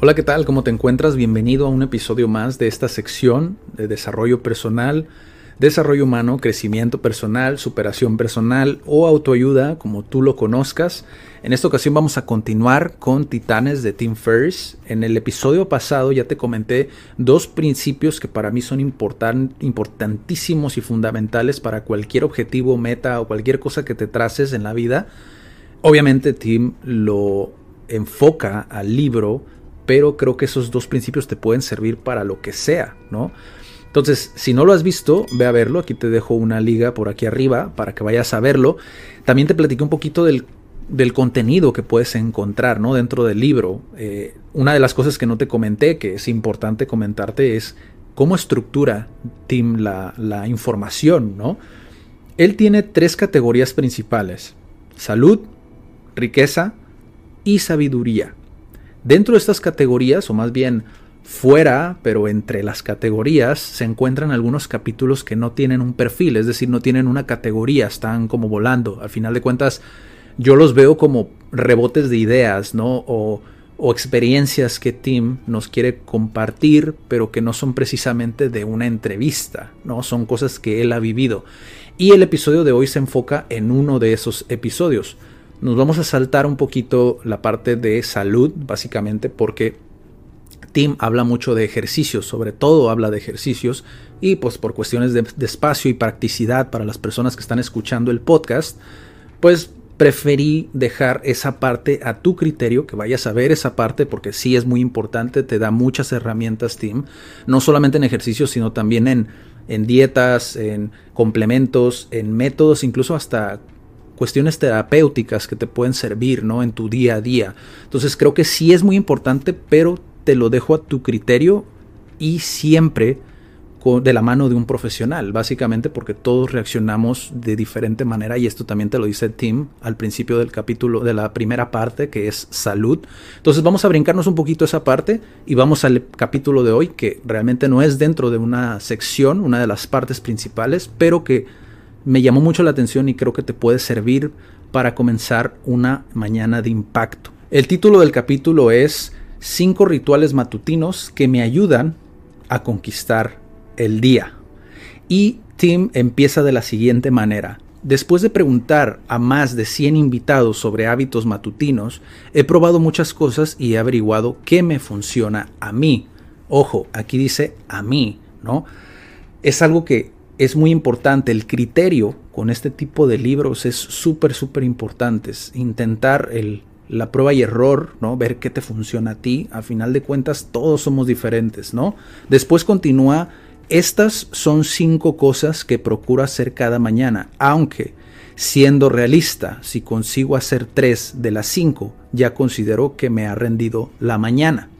Hola, ¿qué tal? ¿Cómo te encuentras? Bienvenido a un episodio más de esta sección de desarrollo personal, desarrollo humano, crecimiento personal, superación personal o autoayuda, como tú lo conozcas. En esta ocasión vamos a continuar con Titanes de Tim Ferriss. En el episodio pasado ya te comenté dos principios que para mí son importan- importantísimos y fundamentales para cualquier objetivo, meta o cualquier cosa que te traces en la vida. Obviamente Tim lo enfoca al libro, pero creo que esos dos principios te pueden servir para lo que sea, ¿no? Entonces, si no lo has visto, ve a verlo. Aquí te dejo una liga por aquí arriba para que vayas a verlo. También te platiqué un poquito del, contenido que puedes encontrar ¿no? dentro del libro. Eh, una de las cosas que no te comenté, que es importante comentarte, es cómo estructura Tim la, la información. ¿no? Él tiene tres categorías principales. Salud, riqueza y sabiduría. Dentro de estas categorías, o más bien fuera, pero entre las categorías, se encuentran algunos capítulos que no tienen un perfil, es decir, no tienen una categoría, están como volando. Al final de cuentas, yo los veo como rebotes de ideas, ¿no? O, o experiencias que Tim nos quiere compartir, pero que no son precisamente de una entrevista, ¿no? Son cosas que él ha vivido. Y el episodio de hoy se enfoca en uno de esos episodios. Nos vamos a saltar un poquito la parte de salud, básicamente, porque Tim habla mucho de ejercicios, sobre todo habla de ejercicios, y pues por cuestiones de, espacio y practicidad para las personas que están escuchando el podcast, pues preferí dejar esa parte a tu criterio, que vayas a ver esa parte, porque sí es muy importante, te da muchas herramientas, Tim, no solamente en ejercicios, sino también en, en dietas, en complementos, en métodos, incluso hasta cuestiones terapéuticas que te pueden servir ¿no? en tu día a día. Entonces creo que sí es muy importante, pero te lo dejo a tu criterio y siempre de la mano de un profesional, básicamente porque todos reaccionamos de diferente manera y esto también te lo dice Tim al principio del capítulo de la primera parte que es salud. Entonces vamos a brincarnos un poquito esa parte y vamos al capítulo de hoy que realmente no es dentro de una sección, una de las partes principales, pero que me llamó mucho la atención y creo que te puede servir para comenzar una mañana de impacto. El título del capítulo es cinco rituales matutinos que me ayudan a conquistar el día. Y Tim empieza de la siguiente manera. Después de preguntar a más de 100 invitados sobre hábitos matutinos, he probado muchas cosas y he averiguado qué me funciona a mí. Ojo, aquí dice a mí, ¿no? Es algo que es muy importante. El criterio con este tipo de libros es súper, súper importante. Intentar el, la prueba y error, ¿no? Ver qué te funciona a ti. A final de cuentas, todos somos diferentes, ¿no? Después continúa. Estas son cinco cosas que procuro hacer cada mañana, aunque siendo realista, si consigo hacer tres de las cinco, ya considero que me ha rendido la mañana.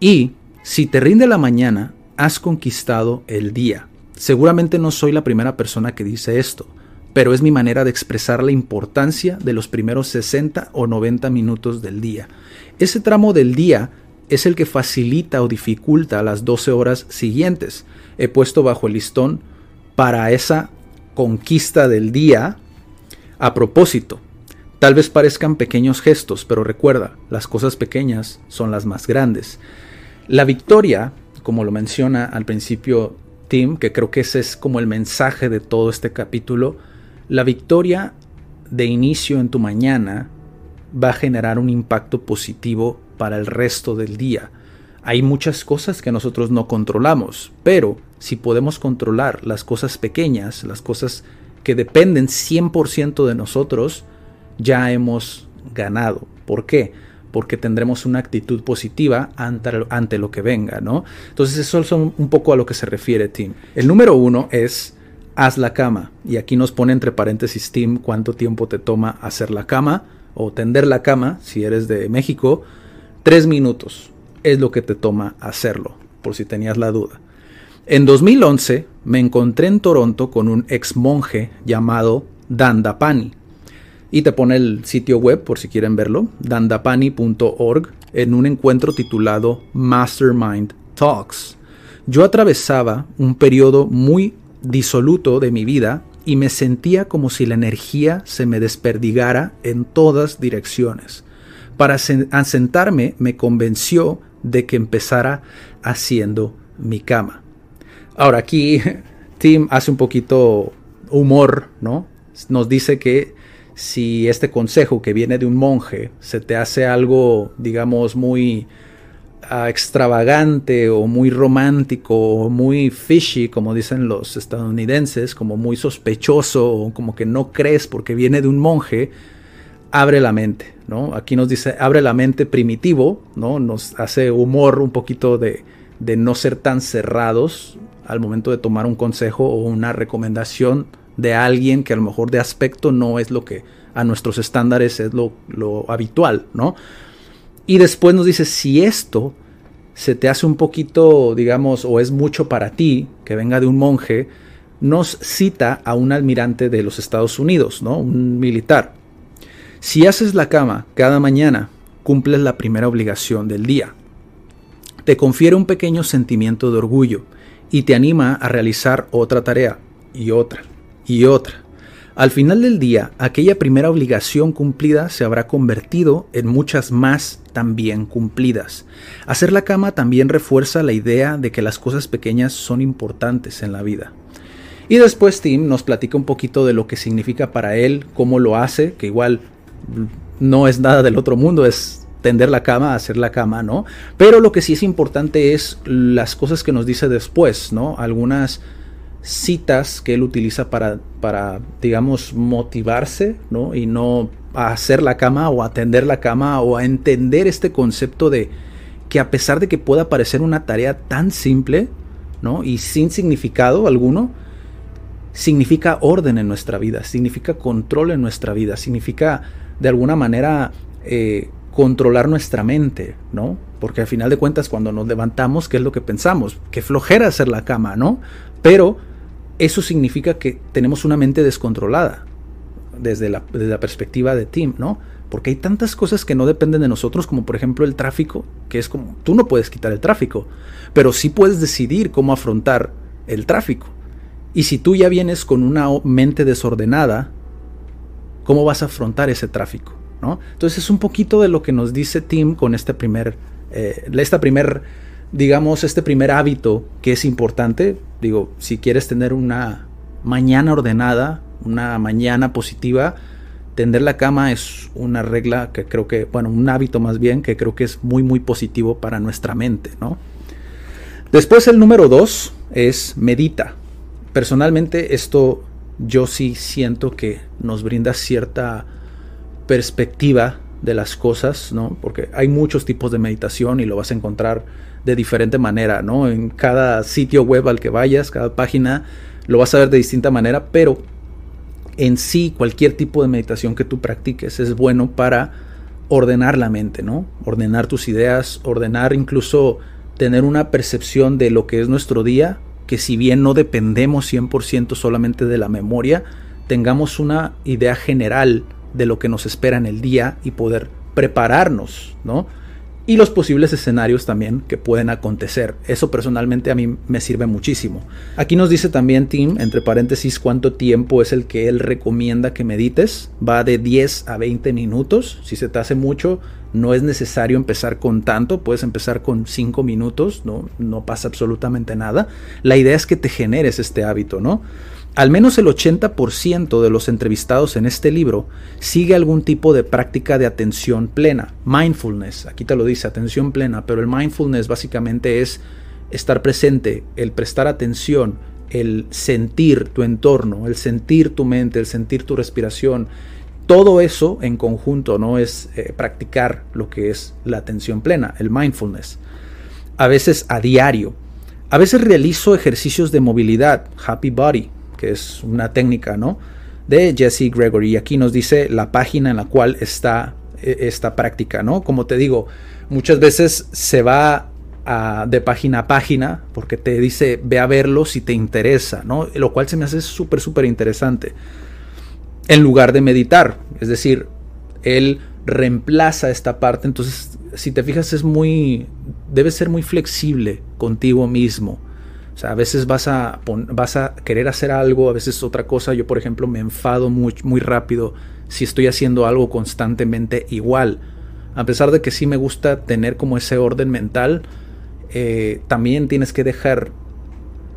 Y si te rinde la mañana, has conquistado el día. Seguramente no soy la primera persona que dice esto, pero es mi manera de expresar la importancia de los primeros 60 o 90 minutos del día. Ese tramo del día es el que facilita o dificulta las 12 horas siguientes. He puesto bajo el listón para esa conquista del día a propósito. Tal vez parezcan pequeños gestos, pero recuerda, las cosas pequeñas son las más grandes. La victoria, como lo menciona al principio Que creo que ese es como el mensaje de todo este capítulo, la victoria de inicio en tu mañana va a generar un impacto positivo para el resto del día. Hay muchas cosas que nosotros no controlamos, pero si podemos controlar las cosas pequeñas, las cosas que dependen 100% de nosotros, ya hemos ganado. ¿Por qué? Porque tendremos una actitud positiva ante, lo que venga, ¿no? Entonces eso es un poco a lo que se refiere Tim. El número uno es haz la cama. Y aquí nos pone entre paréntesis Tim cuánto tiempo te toma hacer la cama o tender la cama, si eres de México. Tres minutos es lo que te toma hacerlo, por si tenías la duda. En 2011 me encontré en Toronto con un ex monje llamado Dandapani. Y te pone el sitio web por si quieren verlo, dandapani.org, en un encuentro titulado Mastermind Talks. Yo atravesaba un periodo muy disoluto de mi vida y me sentía como si la energía se me desperdigara en todas direcciones. Para asentarme me convenció de que empezara haciendo mi cama. Ahora aquí Tim hace un poquito humor, ¿no? Nos dice que si este consejo que viene de un monje se te hace algo, digamos, muy extravagante o muy romántico o muy fishy, como dicen los estadounidenses, como muy sospechoso o como que no crees porque viene de un monje, abre la mente, ¿no? Aquí nos dice, abre la mente primitivo, ¿no? Nos hace humor un poquito de, de no ser tan cerrados al momento de tomar un consejo o una recomendación de alguien que a lo mejor de aspecto no es lo que a nuestros estándares es lo, lo habitual, ¿no? Y después nos dice, si esto se te hace un poquito, digamos, o es mucho para ti, que venga de un monje, nos cita a un almirante de los Estados Unidos, ¿no? Un militar. Si haces la cama cada mañana, cumples la primera obligación del día. Te confiere un pequeño sentimiento de orgullo y te anima a realizar otra tarea y otra y otra al final del día, aquella primera obligación cumplida se habrá convertido en muchas más también cumplidas. Hacer la cama también refuerza la idea de que las cosas pequeñas son importantes en la vida. Y después Tim nos platica un poquito de lo que significa para él, cómo lo hace, que igual no es nada del otro mundo, es tender la cama, hacer la cama, ¿no? Pero lo que sí es importante es las cosas que nos dice después, ¿no? Algunas citas que él utiliza para, para digamos, motivarse, ¿no? Y no a hacer la cama o a atender la cama o a entender este concepto de que a pesar de que pueda parecer una tarea tan simple, ¿no? Y sin significado alguno, significa orden en nuestra vida, significa control en nuestra vida, significa de alguna manera eh, controlar nuestra mente, ¿no? Porque al final de cuentas cuando nos levantamos, ¿qué es lo que pensamos? Que flojera hacer la cama, ¿no? Pero eso significa que tenemos una mente descontrolada desde la, perspectiva de Tim, ¿no? Porque hay tantas cosas que no dependen de nosotros, como por ejemplo el tráfico, que es como, tú no puedes quitar el tráfico, pero sí puedes decidir cómo afrontar el tráfico. Y si tú ya vienes con una mente desordenada, ¿cómo vas a afrontar ese tráfico? ¿no? Entonces es un poquito de lo que nos dice Tim con este primer, eh, esta primer digamos, este primer hábito que es importante, digo, si quieres tener una mañana ordenada, una mañana positiva, tender la cama es una regla que creo que, bueno, un hábito más bien que creo que es muy, muy positivo para nuestra mente, ¿no? Después el número dos es medita. Personalmente esto yo sí siento que nos brinda cierta perspectiva de las cosas, ¿no? Porque hay muchos tipos de meditación y lo vas a encontrar de diferente manera, ¿no? En cada sitio web al que vayas, cada página, lo vas a ver de distinta manera, pero en sí cualquier tipo de meditación que tú practiques es bueno para ordenar la mente, ¿no? Ordenar tus ideas, ordenar incluso tener una percepción de lo que es nuestro día, que si bien no dependemos 100% solamente de la memoria, tengamos una idea general de lo que nos espera en el día y poder prepararnos, ¿no? Y los posibles escenarios también que pueden acontecer. Eso personalmente a mí me sirve muchísimo. Aquí nos dice también Tim, entre paréntesis, cuánto tiempo es el que él recomienda que medites. Va de 10 a 20 minutos. Si se te hace mucho, no es necesario empezar con tanto, puedes empezar con 5 minutos, no, no pasa absolutamente nada. La idea es que te generes este hábito, ¿no? Al menos el 80% de los entrevistados en este libro sigue algún tipo de práctica de atención plena, mindfulness, aquí te lo dice, atención plena, pero el mindfulness básicamente es estar presente, el prestar atención, el sentir tu entorno, el sentir tu mente, el sentir tu respiración, todo eso en conjunto no es eh, practicar lo que es la atención plena, el mindfulness. A veces a diario. A veces realizo ejercicios de movilidad, happy body, que es una técnica, ¿no? De Jesse Gregory. Y aquí nos dice la página en la cual está e, esta práctica, ¿no? Como te digo, muchas veces se va de página a página porque te dice ve a verlo si te interesa, ¿no? Lo cual se me hace súper, súper interesante. En lugar de meditar, es decir, él reemplaza esta parte, entonces si te fijas es muy, debe ser muy flexible contigo mismo. O sea, a veces vas a, vas a querer hacer algo, a veces otra cosa. Yo, por ejemplo, me enfado muy, muy rápido si estoy haciendo algo constantemente igual. A pesar de que sí me gusta tener como ese orden mental, eh, también tienes que dejar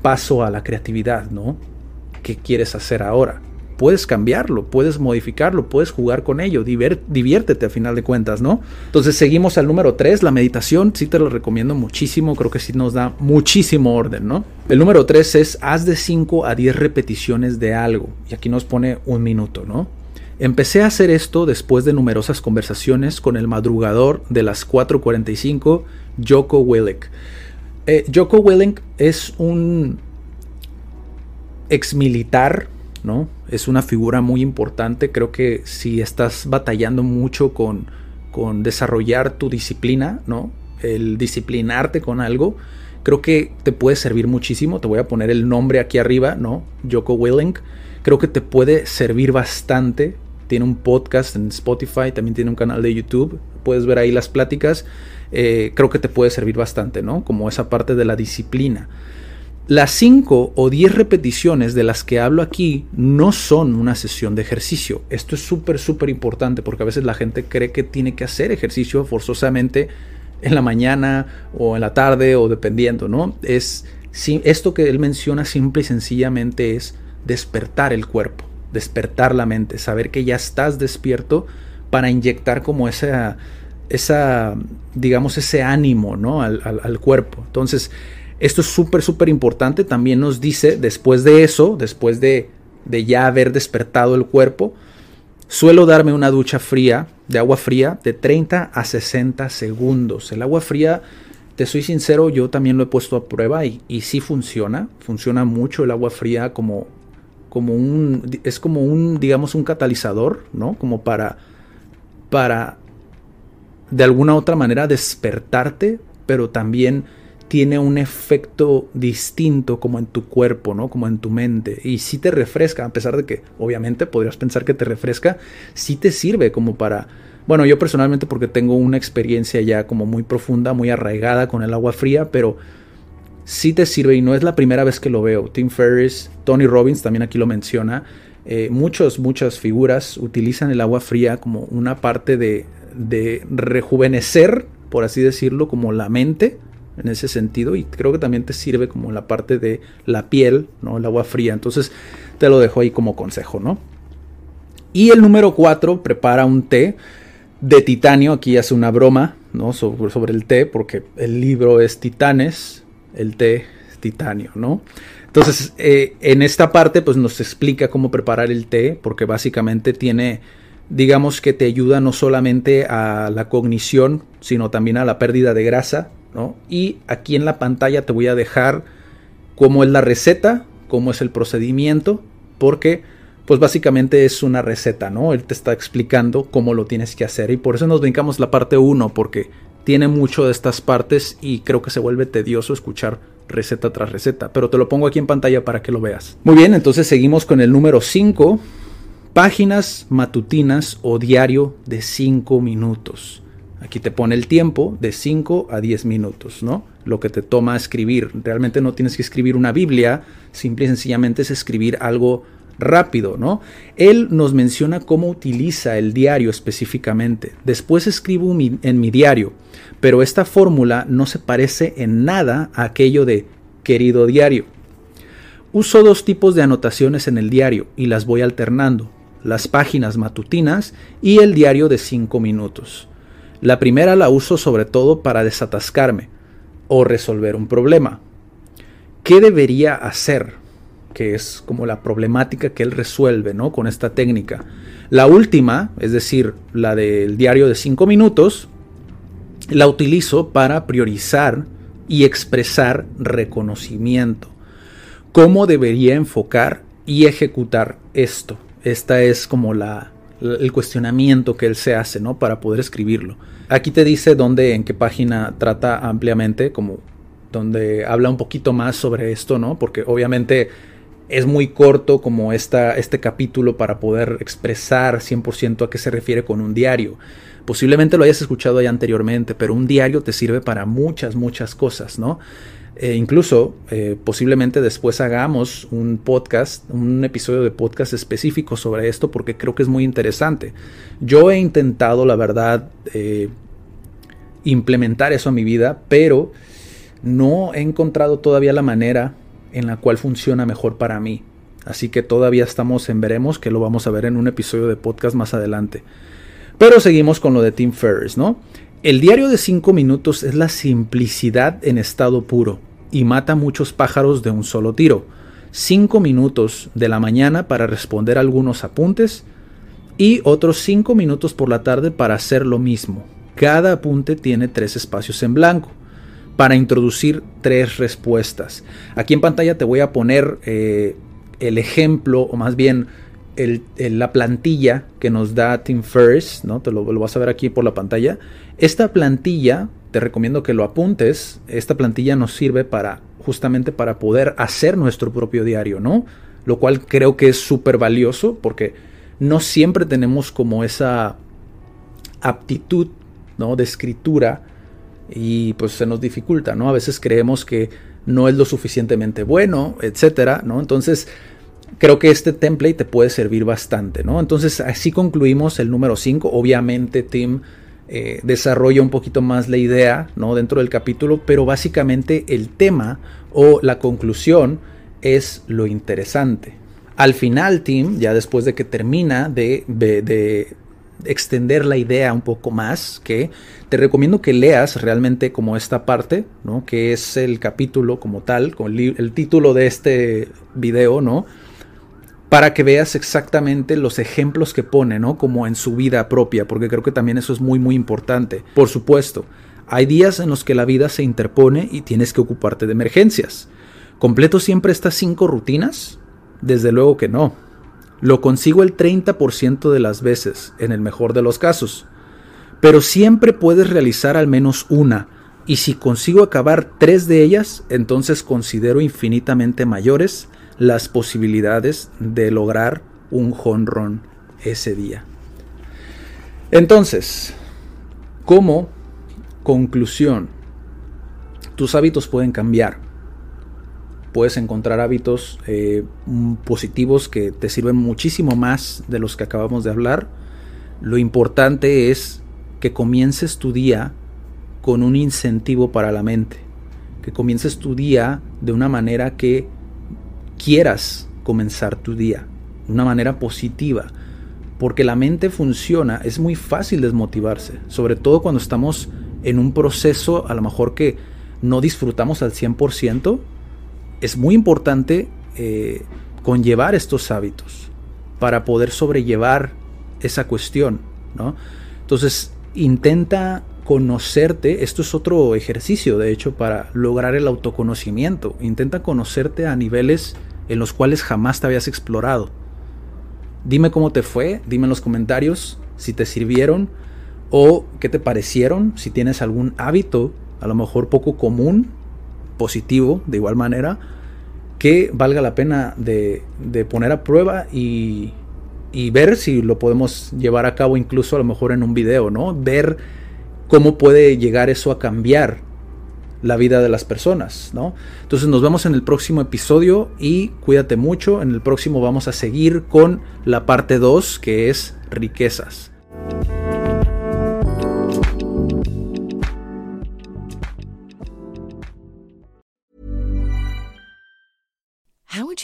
paso a la creatividad, ¿no? ¿Qué quieres hacer ahora? Puedes cambiarlo, puedes modificarlo, puedes jugar con ello, diviértete a final de cuentas, ¿no? Entonces seguimos al número 3, la meditación, sí te lo recomiendo muchísimo, creo que sí nos da muchísimo orden, ¿no? El número 3 es haz de 5 a 10 repeticiones de algo, y aquí nos pone un minuto, ¿no? Empecé a hacer esto después de numerosas conversaciones con el madrugador de las 4.45, Joko Willink. Eh, Joko Willink es un ex militar, Es una figura muy importante. Creo que si estás batallando mucho con, desarrollar tu disciplina. El disciplinarte con algo, creo que te puede servir muchísimo. Te voy a poner el nombre aquí arriba, ¿no? Joko Willink. Creo que te puede servir bastante tiene un podcast en Spotify, también tiene un canal de YouTube, puedes ver ahí las pláticas, eh, creo que te puede servir bastante, ¿no? Como esa parte de la disciplina. Las 5 o 10 repeticiones de las que hablo aquí no son una sesión de ejercicio. Esto es súper, súper importante porque a veces la gente cree que tiene que hacer ejercicio forzosamente en la mañana o en la tarde o dependiendo, ¿no? Es, esto que él menciona simple y sencillamente es despertar el cuerpo despertar la mente, saber que ya estás despierto para inyectar como esa, esa digamos, ese ánimo ¿no? al, al cuerpo. Entonces, esto es súper, súper importante. También nos dice, después de eso, después de, de ya haber despertado el cuerpo, suelo darme una ducha fría, de agua fría, de 30 a 60 segundos. El agua fría, te soy sincero, yo también lo he puesto a prueba y, y sí funciona. Funciona mucho el agua fría como como un, es como un, digamos, un catalizador, ¿no? Como para, para, de alguna otra manera despertarte, pero también tiene un efecto distinto como en tu cuerpo, ¿no? Como en tu mente. Y sí te refresca, a pesar de que obviamente podrías pensar que te refresca, sí te sirve como para... Bueno, yo personalmente porque tengo una experiencia ya como muy profunda, muy arraigada con el agua fría, pero sí te sirve y no es la primera vez que lo veo. Tim Ferriss, Tony Robbins también aquí lo menciona. Eh, muchos, muchas figuras utilizan el agua fría como una parte de, de rejuvenecer, por así decirlo, como la mente en ese sentido y creo que también te sirve como la parte de la piel, ¿no? El agua fría. Entonces te lo dejo ahí como consejo, ¿no? Y el número 4 prepara un té de titanio. Aquí hace una broma, ¿no? Sobre, sobre el té porque el libro es Titanes el té titanio, ¿no? Entonces, eh, en esta parte, pues nos explica cómo preparar el té, porque básicamente tiene, digamos que te ayuda no solamente a la cognición, sino también a la pérdida de grasa, Y aquí en la pantalla te voy a dejar cómo es la receta, cómo es el procedimiento, porque pues básicamente es una receta, ¿no? Él te está explicando cómo lo tienes que hacer y por eso nos brincamos la parte 1, porque tiene mucho de estas partes y creo que se vuelve tedioso escuchar receta tras receta, pero te lo pongo aquí en pantalla para que lo veas. Muy bien, entonces seguimos con el número 5, páginas matutinas o diario de 5 minutos. Aquí te pone el tiempo de 5 a 10 minutos, ¿no? Lo que te toma escribir. Realmente no tienes que escribir una Biblia, simple y sencillamente es escribir algo rápido, ¿no? Él nos menciona cómo utiliza el diario específicamente. Después escribo en mi diario, pero esta fórmula no se parece en nada a aquello de querido diario. Uso dos tipos de anotaciones en el diario y las voy alternando, las páginas matutinas y el diario de 5 minutos. La primera la uso sobre todo para desatascarme o resolver un problema. ¿Qué debería hacer? que es como la problemática que él resuelve ¿no? con esta técnica. La última, es decir, la del diario de 5 minutos, la utilizo para priorizar y expresar reconocimiento. ¿Cómo debería enfocar y ejecutar esto. Esta es como la, el cuestionamiento que él se hace, ¿no? Para poder escribirlo. Aquí te dice dónde, en qué página trata ampliamente, como donde habla un poquito más sobre esto, ¿no? Porque obviamente es muy corto como esta, este capítulo para poder expresar 100% a qué se refiere con un diario. Posiblemente lo hayas escuchado ya anteriormente, pero un diario te sirve para muchas, muchas cosas, ¿no? E incluso eh, posiblemente después hagamos un podcast, un episodio de podcast específico sobre esto porque creo que es muy interesante. Yo he intentado, la verdad, eh, implementar eso a mi vida, pero no he encontrado todavía la manera en la cual funciona mejor para mí. Así que todavía estamos en veremos, que lo vamos a ver en un episodio de podcast más adelante. Pero seguimos con lo de Tim Ferriss, ¿no? El diario de 5 minutos es la simplicidad en estado puro y mata muchos pájaros de un solo tiro. 5 minutos de la mañana para responder algunos apuntes y otros 5 minutos por la tarde para hacer lo mismo. Cada apunte tiene tres espacios en blanco para introducir tres respuestas. Aquí en pantalla te voy a poner eh, el ejemplo, o más bien la plantilla que nos da Tim Ferriss, ¿no? Te lo, vas a ver aquí por la pantalla. Esta plantilla, te recomiendo que lo apuntes. Esta plantilla nos sirve para justamente para poder hacer nuestro propio diario, ¿no? Lo cual creo que es súper valioso porque no siempre tenemos como esa aptitud, ¿no? De escritura y pues se nos dificulta, ¿no? A veces creemos que no es lo suficientemente bueno, etcétera, ¿no? Entonces, creo que este template te puede servir bastante, ¿no? Entonces, así concluimos el número 5. Obviamente, Tim eh, desarrolla un poquito más la idea, ¿no? Dentro del capítulo, pero básicamente el tema o la conclusión es lo interesante. Al final, Tim, ya después de que termina de, de extender la idea un poco más, que te recomiendo que leas realmente como esta parte, ¿no? Que es el capítulo como tal, con el, título de este video, ¿no? Para que veas exactamente los ejemplos que pone, ¿no? Como en su vida propia, porque creo que también eso es muy, muy importante. Por supuesto, hay días en los que la vida se interpone y tienes que ocuparte de emergencias. ¿Completo siempre estas cinco rutinas? Desde luego que no. Lo consigo el 30% de las veces, en el mejor de los casos. Pero siempre puedes realizar al menos una, y si consigo acabar tres de ellas, entonces considero infinitamente mayores las posibilidades de lograr un honrón ese día. Entonces, como conclusión, tus hábitos pueden cambiar puedes encontrar hábitos eh, positivos que te sirven muchísimo más de los que acabamos de hablar. Lo importante es que comiences tu día con un incentivo para la mente, que comiences tu día de una manera que quieras comenzar tu día, de una manera positiva, porque la mente funciona, es muy fácil desmotivarse, sobre todo cuando estamos en un proceso a lo mejor que no disfrutamos al 100%, es muy importante eh, conllevar estos hábitos para poder sobrellevar esa cuestión, ¿no? Entonces, intenta conocerte, esto es otro ejercicio, de hecho, para lograr el autoconocimiento. Intenta conocerte a niveles en los cuales jamás te habías explorado. Dime cómo te fue, dime en los comentarios si te sirvieron o qué te parecieron, si tienes algún hábito, a lo mejor poco común, positivo de igual manera que valga la pena de, poner a prueba y, y, ver si lo podemos llevar a cabo incluso a lo mejor en un video, ¿no? Ver cómo puede llegar eso a cambiar la vida de las personas, ¿no? Entonces nos vemos en el próximo episodio y cuídate mucho. En el próximo vamos a seguir con la parte 2 que es riquezas.